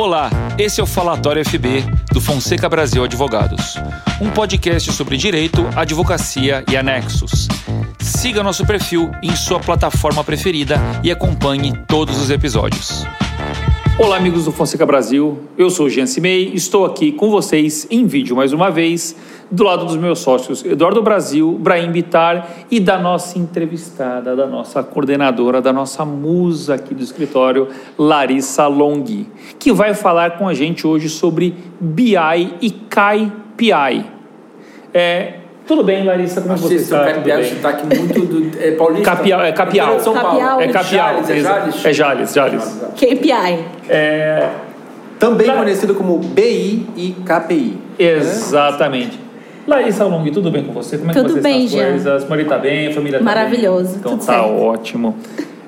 Olá, esse é o Falatório FB do Fonseca Brasil Advogados, um podcast sobre direito, advocacia e anexos. Siga nosso perfil em sua plataforma preferida e acompanhe todos os episódios. Olá, amigos do Fonseca Brasil. Eu sou o Jean Cimei, estou aqui com vocês em vídeo mais uma vez, do lado dos meus sócios Eduardo Brasil, Brahim Bitar e da nossa entrevistada, da nossa coordenadora, da nossa musa aqui do escritório, Larissa Long, que vai falar com a gente hoje sobre BI e KPI. É, tudo bem, Larissa? Como Achei você seu está? capial Tudo bem? sotaque muito do, é paulista? Capial, é capial. De São Paulo. Capial. É capial. Jales, é Jales? É Jales, Jales. KPI. É, Também conhecido como BI e KPI. Exatamente. Larissa Long, tudo bem com você? Como é Tudo que você bem, está? Jean. As coisas? Maria tá bem, a família tá Maravilhoso, bem? Então tudo tá certo. ótimo.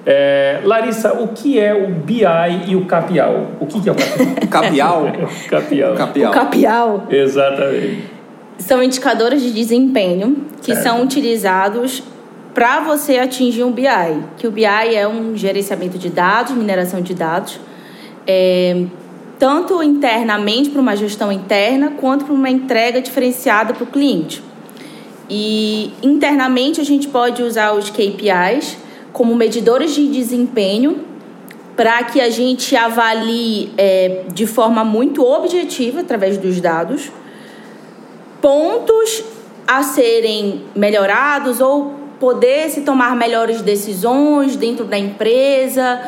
É, Larissa, o que é o BI e o capial? O que, que é o capial? Capial? capial. Capial. O capial Exatamente. São indicadores de desempenho que Certo. são utilizados para você atingir um BI. Que o BI é um gerenciamento de dados, mineração de dados, é, tanto internamente para uma gestão interna, quanto para uma entrega diferenciada para o cliente. E internamente a gente pode usar os KPIs como medidores de desempenho para que a gente avalie é, de forma muito objetiva, através dos dados, pontos a serem melhorados ou poder se tomar melhores decisões dentro da empresa,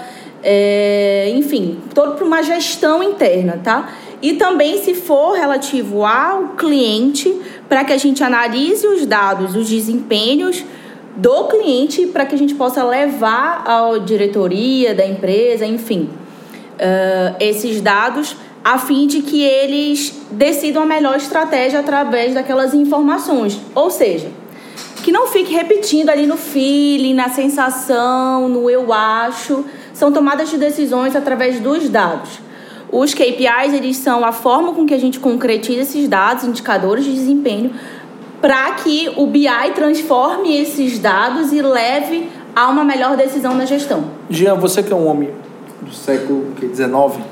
é, enfim, todo para uma gestão interna, tá? E também se for relativo ao cliente, para que a gente analise os dados, os desempenhos do cliente, para que a gente possa levar à diretoria da empresa, enfim, eh, esses dados a fim de que eles decidam a melhor estratégia através daquelas informações. Ou seja, que não fique repetindo ali no feeling, na sensação, no eu acho. São tomadas de decisões através dos dados. Os KPIs, eles são a forma com que a gente concretiza esses dados, indicadores de desempenho, para que o BI transforme esses dados e leve a uma melhor decisão na gestão. Jean, você que é um homem do século XIX,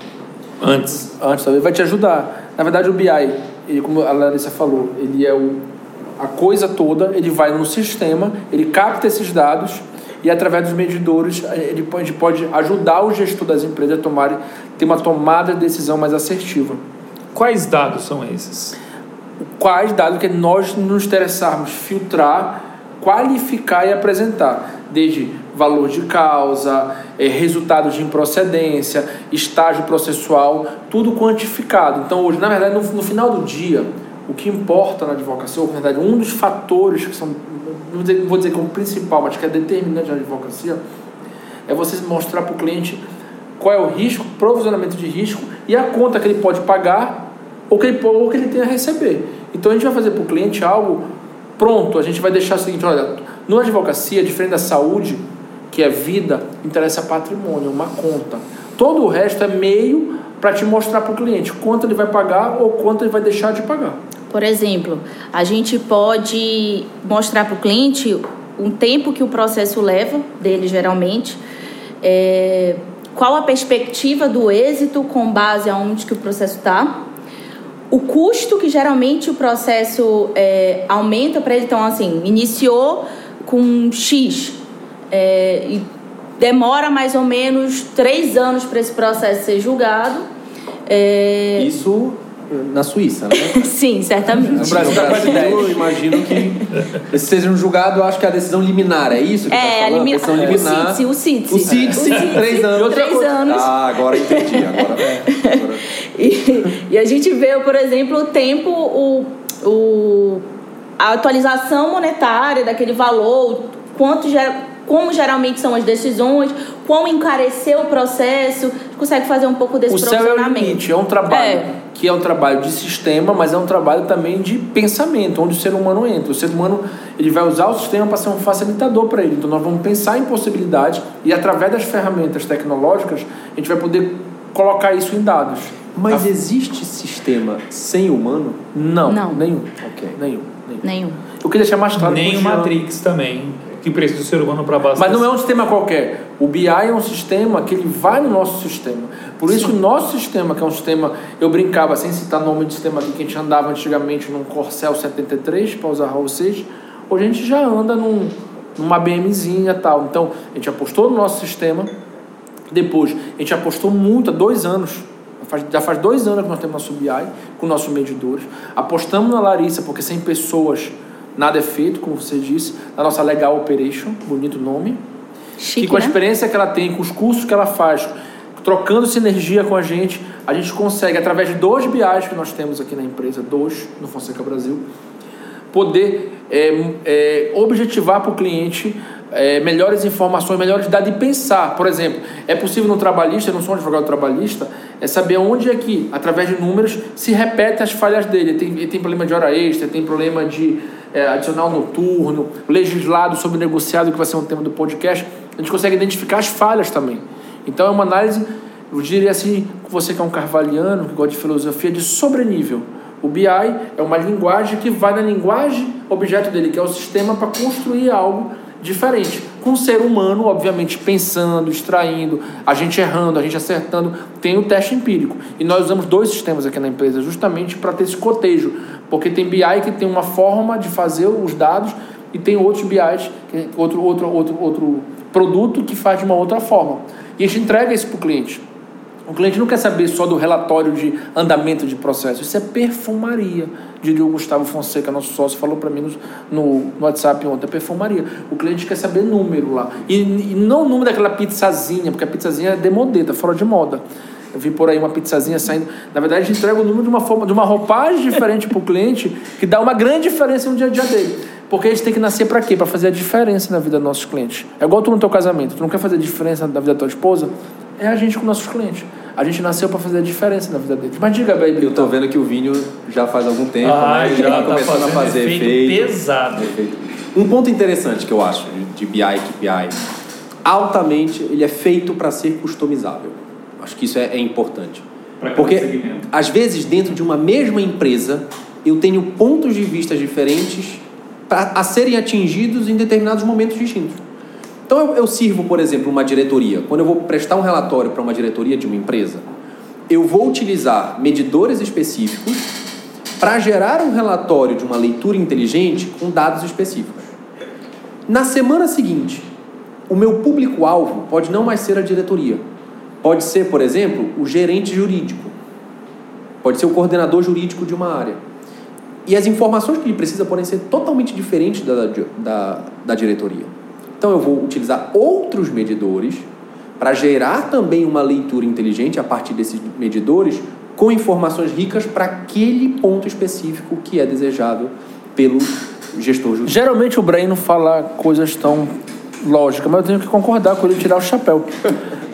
Antes. antes talvez, vai te ajudar. Na verdade, o BI, ele, como a Larissa falou, ele é o, a coisa toda, ele vai no sistema, ele capta esses dados e através dos medidores ele pode, pode ajudar o gestor das empresas a tomar, ter uma tomada de decisão mais assertiva. Quais dados são esses? quais dados que nós nos interessarmos filtrar, qualificar e apresentar, desde valor de causa, eh, resultados de improcedência, estágio processual, tudo quantificado. Então, hoje, na verdade, no, no final do dia, o que importa na advocacia, ou na verdade, um dos fatores que são, não vou dizer, que é o principal, mas que é determinante na advocacia, é você mostrar para o cliente qual é o risco, provisionamento de risco e a conta que ele pode pagar ou que ele, ou que ele tem a receber. Então a gente vai fazer para o cliente algo pronto, a gente vai deixar o seguinte, olha, no advocacia, diferente da saúde, que é vida, interessa patrimônio, uma conta. Todo o resto é meio para te mostrar para o cliente quanto ele vai pagar ou quanto ele vai deixar de pagar. Por exemplo, a gente pode mostrar para o cliente um tempo que o processo leva dele, geralmente, é, qual a perspectiva do êxito com base aonde que o processo está, o custo que geralmente o processo é, aumenta para ele. Então, assim, iniciou com X é, e demora mais ou menos três anos para esse processo ser julgado. É, Isso na Suíça, né? Sim, certamente. No Brasil, no Brasil eu imagino que esse seja um julgado, eu acho que é a decisão liminar, é isso que É, tá a limi- decisão o liminar. O CITSE. O CITSE, três anos. três anos. Ah, agora entendi. Agora, agora. E, e a gente vê, por exemplo, o tempo, o, o, a atualização monetária daquele valor, quanto ger- como geralmente são as decisões, quão encareceu o processo, a gente consegue fazer um pouco desse o céu é o limite, é um trabalho É. que é um trabalho de sistema, mas é um trabalho também de pensamento, onde o ser humano entra. O ser humano ele vai usar o sistema para ser um facilitador para ele. Então nós vamos pensar em possibilidades e através das ferramentas tecnológicas a gente vai poder colocar isso em dados. Mas A- existe sistema sem humano? não, Não. nenhum, Ok. nenhum, nenhum. Nenhum. Eu queria deixar mais claro Nem o Matrix também. Que precisa do ser humano para abastecer. Mas não é um sistema qualquer. O BI é um sistema que ele vai no nosso sistema. Por isso que o nosso sistema, que é um sistema, eu brincava, sem citar nome de sistema aqui, que a gente andava antigamente num Corcel 73, para usar vocês, hoje a gente já anda num, numa BMzinha e tal. Então, a gente apostou no nosso sistema, depois, a gente apostou muito, há dois anos, já faz dois anos que nós temos nosso BI, com nossos medidores. Apostamos na Larissa, porque sem pessoas nada é feito, como você disse, na nossa Legal Operation, bonito nome. Chique, e com a né? experiência que ela tem, com os cursos que ela faz, trocando sinergia com a gente, a gente consegue, através de dois BIs que nós temos aqui na empresa, dois no Fonseca Brasil, poder é, é, objetivar para o cliente é, melhores informações, melhores dados de pensar. Por exemplo, é possível no trabalhista, eu não sou um advogado trabalhista, é saber onde é que, através de números, se repete as falhas dele. Ele tem, ele tem problema de hora extra, tem problema de é, adicional noturno, legislado sobre negociado, que vai ser um tema do podcast. A gente consegue identificar as falhas também. Então é uma análise, eu diria assim, você que é um carvalhiano, que gosta de filosofia, de sobrenível. O BI é uma linguagem que vai na linguagem objeto dele, que é o sistema para construir algo diferente. Com o ser humano, obviamente, pensando, extraindo, a gente errando, a gente acertando, tem o teste empírico. E nós usamos dois sistemas aqui na empresa, justamente para ter esse cotejo. Porque tem BI que tem uma forma de fazer os dados e tem outros BIs, que- outro, outro, outro, outro produto que faz de uma outra forma. E a gente entrega isso para o cliente. O cliente não quer saber só do relatório de andamento de processo. Isso é perfumaria, diria o Gustavo Fonseca, nosso sócio, falou para mim no, no, WhatsApp ontem. É perfumaria. O cliente quer saber número lá. E, e não o número daquela pizzazinha, porque a pizzazinha é demodê, tá fora de moda. Eu vi por aí uma pizzazinha saindo. Na verdade, a gente entrega o número de uma forma, de uma roupagem diferente para o cliente, que dá uma grande diferença no dia a dia dele. Porque a gente tem que nascer para quê? Para fazer a diferença na vida dos nossos clientes. É igual tu no teu casamento. Tu não quer fazer a diferença na vida da tua esposa? É a gente com nossos clientes. A gente nasceu para fazer a diferença na vida deles. Mas diga, baby. Eu tô vendo que o Vinho já faz algum tempo, Ah, né? já tá tá começando a fazer efeito efeito. pesado. Efeito. Um ponto interessante que eu acho de BI e KPI, altamente, ele é feito para ser customizável. Acho que isso é, é importante. Porque, às vezes, dentro de uma mesma empresa, eu tenho pontos de vista diferentes pra, a serem atingidos em determinados momentos distintos. Então, eu, eu sirvo, por exemplo, uma diretoria. Quando eu vou prestar um relatório para uma diretoria de uma empresa, eu vou utilizar medidores específicos para gerar um relatório de uma leitura inteligente com dados específicos. Na semana seguinte, o meu público-alvo pode não mais ser a diretoria. Pode ser, por exemplo, o gerente jurídico. Pode ser o coordenador jurídico de uma área. E as informações que ele precisa podem ser totalmente diferentes da, da, da diretoria. Então eu vou utilizar outros medidores para gerar também uma leitura inteligente a partir desses medidores com informações ricas para aquele ponto específico que é desejado pelo gestor jurídico. Geralmente o Brain não fala coisas tão lógicas, mas eu tenho que concordar com ele tirar o chapéu.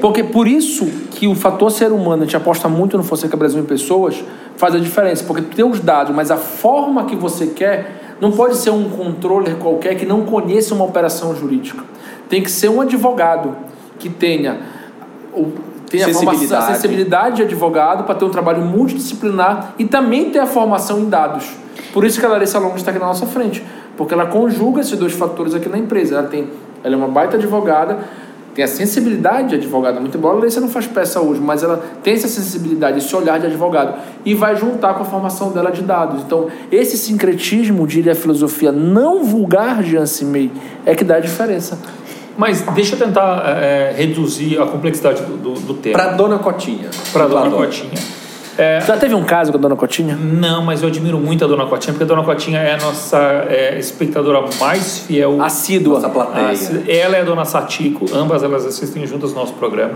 Porque por isso que o fator ser humano, a gente aposta muito no Fonseca Brasil em pessoas, faz a diferença. Porque tem os dados, mas a forma que você quer não pode ser um controller qualquer que não conheça uma operação jurídica. Tem que ser um advogado que tenha, tenha a, formação, a Sensibilidade. sensibilidade de advogado para ter um trabalho multidisciplinar e também ter a formação em dados. Por isso que a Larissa Longo está aqui na nossa frente, porque ela conjuga esses dois fatores aqui na empresa. Ela tem, ela é uma baita advogada, tem a sensibilidade de advogada, muito embora a Larissa não faz peça hoje, mas ela tem essa sensibilidade, esse olhar de advogado e vai juntar com a formação dela de dados. Então, esse sincretismo, diria a filosofia não vulgar de Ansimei, é que dá a diferença. Mas deixa eu tentar é, reduzir a complexidade do, do, do tema. Para Dona Cotinha. Para Dona. Cotinha. É, Já teve um caso com a dona Cotinha? não, mas eu admiro muito a Dona Cotinha, porque a Dona Cotinha é a nossa é, espectadora mais fiel. Assídua. Nossa plateia. Ah, ela é a Dona Satico, ambas elas assistem juntas no nosso programa.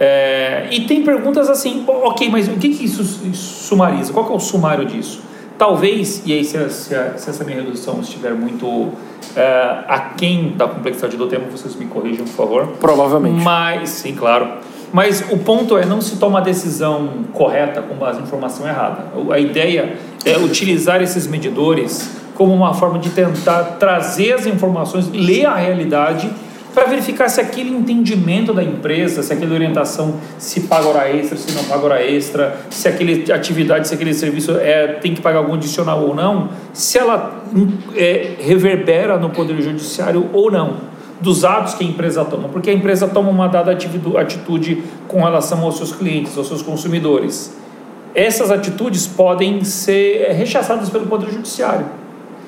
É, e tem perguntas assim, "Pô, ok, mas o que, que isso, sumariza? Qual que é o sumário disso? Talvez, e aí se, a- se a- se essa minha redução estiver muito é, aquém da complexidade do tema, vocês me corrijam, por favor. Provavelmente. Mas, sim, claro. Mas o ponto é não se toma a decisão correta com base em informação errada. A ideia é utilizar esses medidores como uma forma de tentar trazer as informações, ler a realidade para verificar se aquele entendimento da empresa, se aquela orientação se paga hora extra, se não paga hora extra, se aquele atividade, se aquele serviço é, tem que pagar algum adicional ou não, se ela é, reverbera no Poder Judiciário ou não dos atos que a empresa toma, porque a empresa toma uma dada atitude com relação aos seus clientes, aos seus consumidores. Essas atitudes podem ser rechaçadas pelo Poder Judiciário.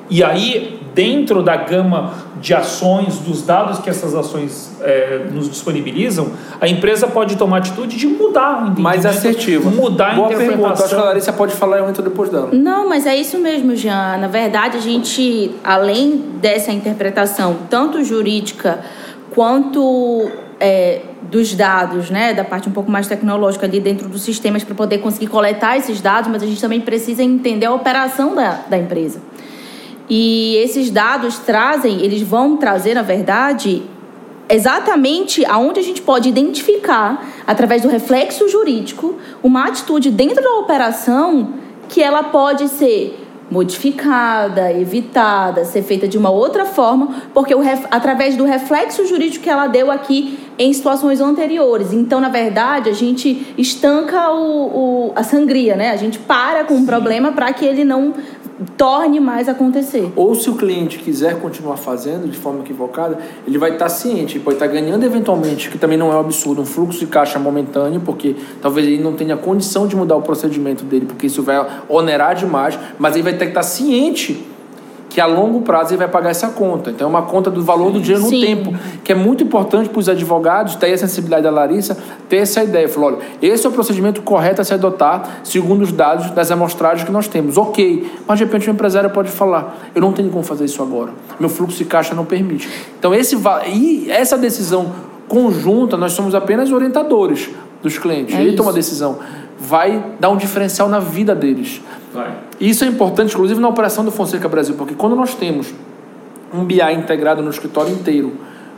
E aí, dentro da gama de ações, dos dados que essas ações é, nos disponibilizam, a empresa pode tomar atitude de mudar o. Mais assertiva. Mudar Boa a interpretação. pergunta. Acho que a Larissa pode falar e eu entro depois dela. Não, mas é isso mesmo, Jean. Na verdade, a gente, além dessa interpretação, tanto jurídica quanto é, dos dados, né, da parte um pouco mais tecnológica ali dentro dos sistemas para poder conseguir coletar esses dados, mas a gente também precisa entender a operação da, da empresa. E esses dados trazem, eles vão trazer, na verdade, exatamente aonde a gente pode identificar, através do reflexo jurídico, uma atitude dentro da operação que ela pode ser modificada, evitada, ser feita de uma outra forma, porque o através do reflexo jurídico que ela deu aqui em situações anteriores. Então, na verdade, a gente estanca o, o a sangria, né? A gente para com o um problema para que ele não torne mais acontecer. Ou se o cliente quiser continuar fazendo de forma equivocada, ele vai estar ciente, pode estar ganhando eventualmente, que também não é um absurdo, um fluxo de caixa momentâneo, porque talvez ele não tenha condição de mudar o procedimento dele, porque isso vai onerar demais, mas ele vai ter que estar ciente que a longo prazo ele vai pagar essa conta. Então é uma conta do valor do dinheiro no Sim. tempo, que é muito importante para os advogados, ter a sensibilidade da Larissa, ter essa ideia. Falou, olha, esse é o procedimento correto a se adotar segundo os dados das amostragens que nós temos. Ok, mas de repente o empresário pode falar, eu não tenho como fazer isso agora, meu fluxo de caixa não permite. Então esse e essa decisão conjunta, nós somos apenas orientadores dos clientes. É Ele isso. toma a decisão, vai dar um diferencial na vida deles. Vai. E Isso é importante, inclusive, na operação do Fonseca Brasil, porque quando nós temos um BI integrado no escritório inteiro,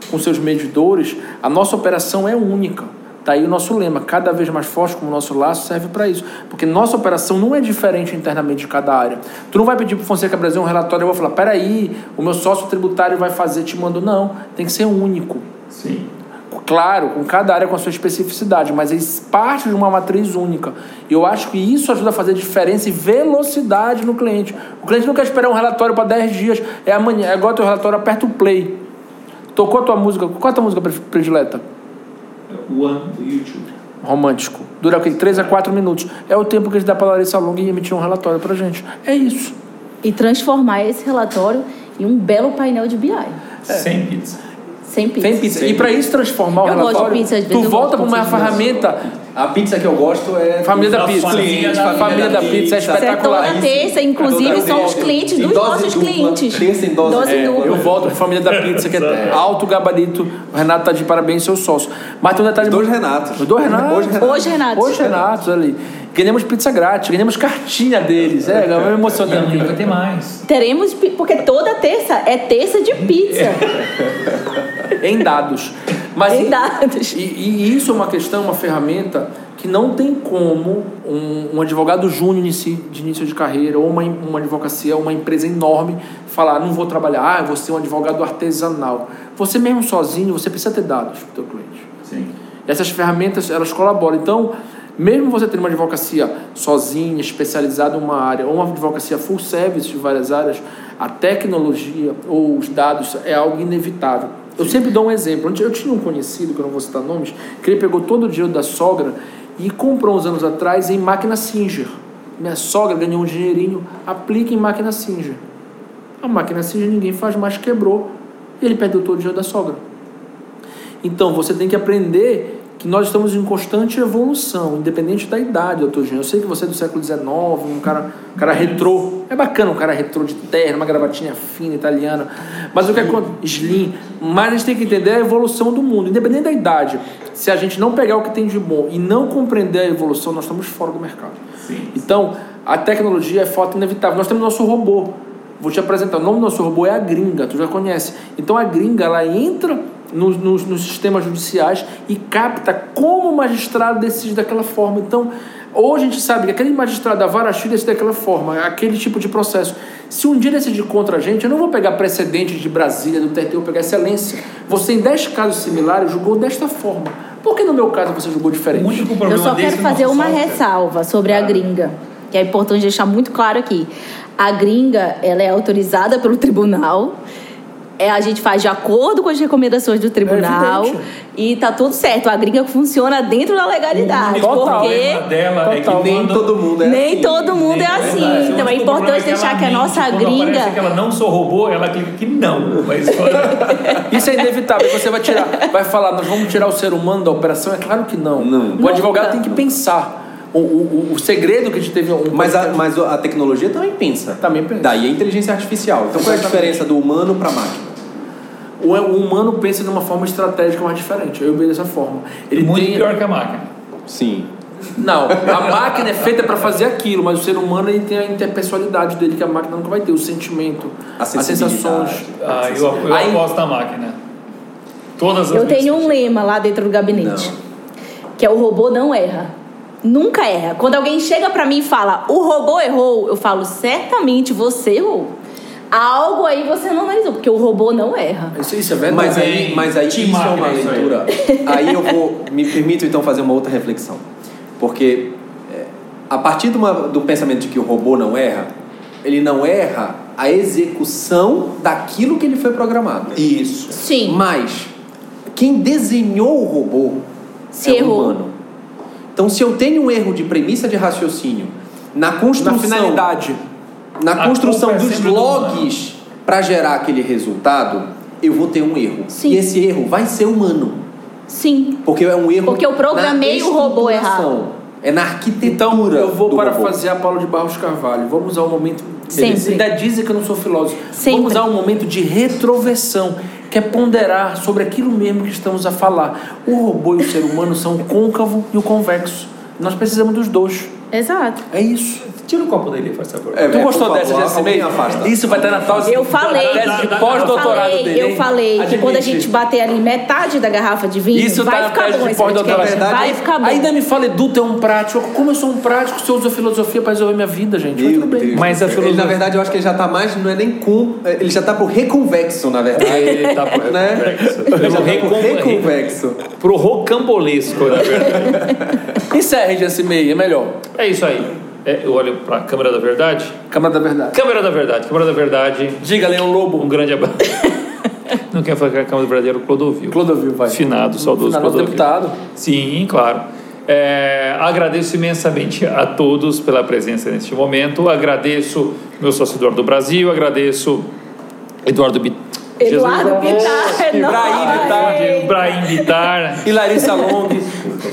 com seus medidores, a nossa operação é única. Daí o nosso lema, cada vez mais forte como o nosso laço, serve para isso. Porque nossa operação não é diferente internamente de cada área. Tu não vai pedir para o Fonseca Brasil um relatório e eu vou falar, peraí, o meu sócio tributário vai fazer, te mando. Não, tem que ser único. Sim. Claro, com cada área com a sua especificidade, mas eles parte de uma matriz única. E eu acho que isso ajuda a fazer diferença e velocidade no cliente. O cliente não quer esperar um relatório para 10 dias, é amanhã, é igual teu relatório, aperta o play. Tocou a tua música, qual é a tua música pre- predileta? One do YouTube. Romântico. Dura o quê? 3 a 4 minutos. É o tempo que a gente dá para Larissa Longa e emitir um relatório pra gente. É isso. E transformar esse relatório em um belo painel de BI. Sem pizza. Sem pizza. Tem pizza. E para isso transformar o Eu gosto de relatório, pizza, às vezes tu volta para uma de pizza. ferramenta A pizza que eu gosto é. Família da Pizza. clientes, Família da Pizza é Isso é espetacular. toda terça, inclusive, Toda são os terça. clientes dos dose nossos dupla, clientes. terça em dose dupla. dupla. Eu volto para Família da Pizza, que é alto gabarito. O Renato tá de parabéns, seu sócio. Mas tem um detalhe. Os dois Renatos. Os dois Renatos. Hoje Renato. Hoje, Renato. Hoje Renatos ali. Ganhamos pizza grátis, ganhamos cartinha deles. É, é emocionante. Vai ter mais. Teremos, porque toda terça é terça de pizza. em dados. Mas Em e- dados. E, e isso é uma questão, uma ferramenta que não tem como um, um advogado júnior de início de carreira ou uma, uma advocacia, uma empresa enorme, falar, não vou trabalhar, ah, vou ser um advogado artesanal. Você mesmo sozinho, você precisa ter dados para o teu cliente. Sim. Essas ferramentas, elas colaboram. Então, mesmo você tendo uma advocacia sozinha, especializada em uma área, ou uma advocacia full service de várias áreas, a tecnologia ou os dados é algo inevitável. Eu sempre dou um exemplo. Eu tinha um conhecido, que eu não vou citar nomes, que ele pegou todo o dinheiro da sogra e comprou uns anos atrás em máquina Singer. Minha sogra ganhou um dinheirinho, aplica em máquina Singer. A máquina Singer ninguém faz mais, quebrou. E ele perdeu todo o dinheiro da sogra. Então, você tem que aprender que nós estamos em constante evolução, independente da idade, doutor Jean. Eu sei que você é do século XIX, um cara, um cara retrô. É bacana um cara retrô de terno, uma gravatinha fina, italiana. Mas o que acontece? Slim. Mas a gente tem que entender a evolução do mundo, independente da idade. Se a gente não pegar o que tem de bom e não compreender a evolução, nós estamos fora do mercado. Sim. Então, a tecnologia é fato inevitável. Nós temos nosso robô. Vou te apresentar. O nome do nosso robô é a gringa, tu já conhece. Então, a gringa, ela entra nos, nos, nos sistemas judiciais e capta como o magistrado decide daquela forma. Então, Ou a gente sabe que aquele magistrado da vara X decide daquela forma, aquele tipo de processo. Se um dia decidir contra a gente, eu não vou pegar precedentes de Brasília, do TRT, eu vou pegar excelência. Você, em 10 casos similares, julgou desta forma. Por que no meu caso você julgou diferente? O único Eu problema só desse quero fazer uma ressalva sobre a gringa, que é importante deixar muito claro aqui. A gringa, ela é autorizada pelo tribunal. É, a gente faz de acordo com as recomendações do tribunal evidente. e tá tudo certo. A gringa funciona dentro da legalidade, Total. porque problema dela é que. Nem todo mundo é nem assim. todo mundo é Nem- assim. verdade. Então é importante problema deixar que a mente. nossa aparece gringa que ela não sou robô, ela clica que não. Mas Isso é inevitável. Você vai tirar, vai falar, nós vamos tirar o ser humano da operação? É claro que não. Não. O advogado Nunca. tem que pensar. O, o, o- segredo que a gente teve. Um Mas a, mas a tecnologia também pensa. Também pensa. Daí a inteligência artificial. Então qual é a diferença do humano para a máquina? O, humano pensa de uma forma estratégica mais diferente. Eu vejo dessa forma. Ele muito tem. pior que a máquina. Sim. Não, a máquina é feita para fazer aquilo, mas o ser humano ele tem a interpessoalidade dele que a máquina nunca vai ter, o sentimento, A as sensações. Ah, eu, eu Aí- aposto na máquina. Todas as Eu vezes. tenho um lema lá dentro do gabinete, que é o robô não erra. Nunca erra. Quando alguém chega pra mim e fala, o robô errou, eu falo, certamente você errou. Algo aí você não analisou, porque o robô não erra. Isso, isso é verdade. Mas aí, mas aí isso é uma é leitura. Aí eu vou. Me permito então fazer uma outra reflexão. Porque é, a partir uma- do pensamento de que o robô não erra, ele não erra a execução daquilo que ele foi programado. Isso. Sim. Mas quem desenhou o robô Se é o errou. humano. Então, se eu tenho um erro de premissa de raciocínio na Na construção, finalidade. Na A construção é dos logs para gerar aquele resultado, eu vou ter um erro. Sim. E esse erro vai ser humano. Sim. Porque é um erro. Porque eu programei na o robô errado. É na arquitetura. Então, eu vou do parafasear Paulo de Barros Carvalho. Vamos usar um momento. Sempre. Ainda dizem que eu não sou filósofo. Sempre. Vamos usar um momento de retroversão, que é ponderar sobre aquilo mesmo que estamos a falar. O robô e o ser humano são o côncavo e o convexo. Nós precisamos dos dois. Exato. É isso. Tira o copo dele, faz favor. É, tu é, gostou dessa, favor, Jessime? alguém afasta. Isso vai estar na tese, Eu falei. tese de Eu pós-doutorado falei, dele. eu falei que quando a gente bater ali metade da garrafa de vinho, Isso vai tá na ficar tese bom de esse pós-doutorado. podcast. Vai ficar bom. Ainda me fala, Edu, tu é um prático. Como eu sou um prático, se eu uso a filosofia para resolver minha vida, gente? Mas Meu tudo bem. Deus. Mas a Ele, filosofia- na verdade, eu acho que ele já tá mais, não é nem com. Ele já tá pro reconvexo, na verdade. Ele tá pro Né? reconvexo. Ele já Pro tá pro recon- reconvexo. Pro rocambolesco, na verdade. Encerre, Jessime, é melhor. É isso aí. É, eu olho pra câmera da verdade. Câmara da Verdade. Câmera da verdade, câmera da verdade. Diga, Leão Lobo. Um grande abraço. Não quer falar que a câmera da verdade era o Clodovil. Clodovil, vai. Finado, saudoso Finado Clodovil. deputado. Sim, claro. É, agradeço imensamente a todos pela presença neste momento. Agradeço meu sócio Eduardo Brasil, agradeço Eduardo Bit... Eduardo Bittar, Ibrahim Bittar. Ibrahim Bitar. E Larissa Long.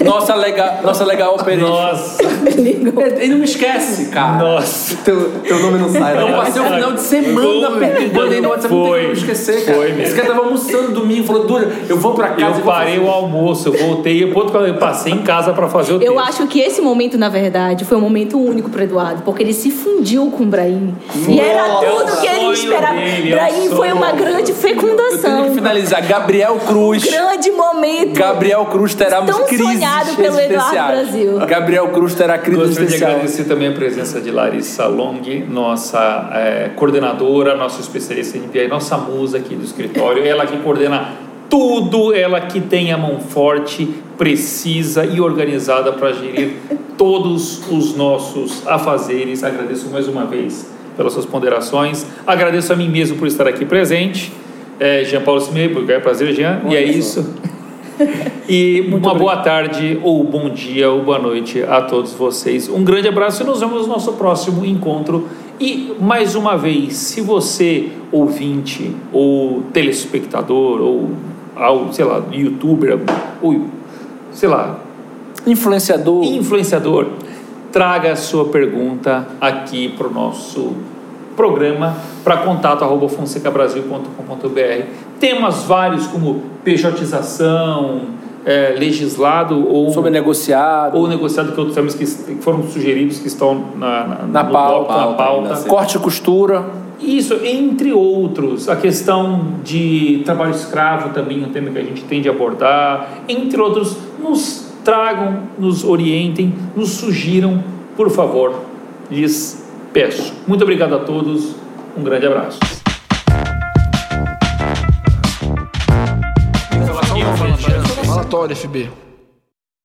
Nossa legal, nossa legal operista. Nossa, Ele não me esquece, cara. nossa. Teu, teu nome não sai, Eu né? passei o final de semana Foi. perturbando aí no WhatsApp, não tem como esquecer, cara. Foi mesmo. Esse cara tava almoçando domingo, falou, Dura, eu vou pra casa Eu parei o almoço, eu voltei, eu eu passei em casa para fazer o Eu texto. acho que esse momento, na verdade, foi um momento único para Eduardo, porque ele se fundiu com o Brahim. E era tudo que ele esperava. é o Brahim foi uma grande Eu tenho que fecundação. finalizar. Gabriel Cruz. Grande momento. Gabriel Cruz terá Tão crises sonhado pelo Eduardo. Brasil. Gabriel Cruz terá crise Gostaria de existencial. agradecer também a presença de Larissa Long, nossa eh, coordenadora, nossa especialista em MPI, nossa musa aqui do escritório. Ela que coordena tudo, ela que tem a mão forte, precisa e organizada para gerir todos os nossos afazeres. Agradeço mais uma vez pelas suas ponderações. Agradeço a mim mesmo por estar aqui presente. É, Jean Paulo Simei, é prazer, Jean. e é isso. E uma boa tarde, ou bom dia, ou boa noite a todos vocês. Um grande abraço e nos vemos no nosso próximo encontro. E mais uma vez, se você, ouvinte, ou telespectador, ou, ao, sei lá, youtuber, ou sei lá, Influenciador. influenciador, traga a sua pergunta aqui para o nosso programa para contato arroba fonsecabrasil.com.br. Temas vários como pejotização, é, legislado ou Sobre negociado. ou negociado que outros temas que que foram sugeridos que estão na, na, Na pauta, bloco, na pauta ainda, pauta. sim. Corte e costura. Isso, entre outros, a questão de trabalho escravo também um tema que a gente tem de abordar, entre outros, nos tragam, nos orientem, nos sugiram, por favor, lhes peço. Muito obrigado a todos, um grande abraço. FB.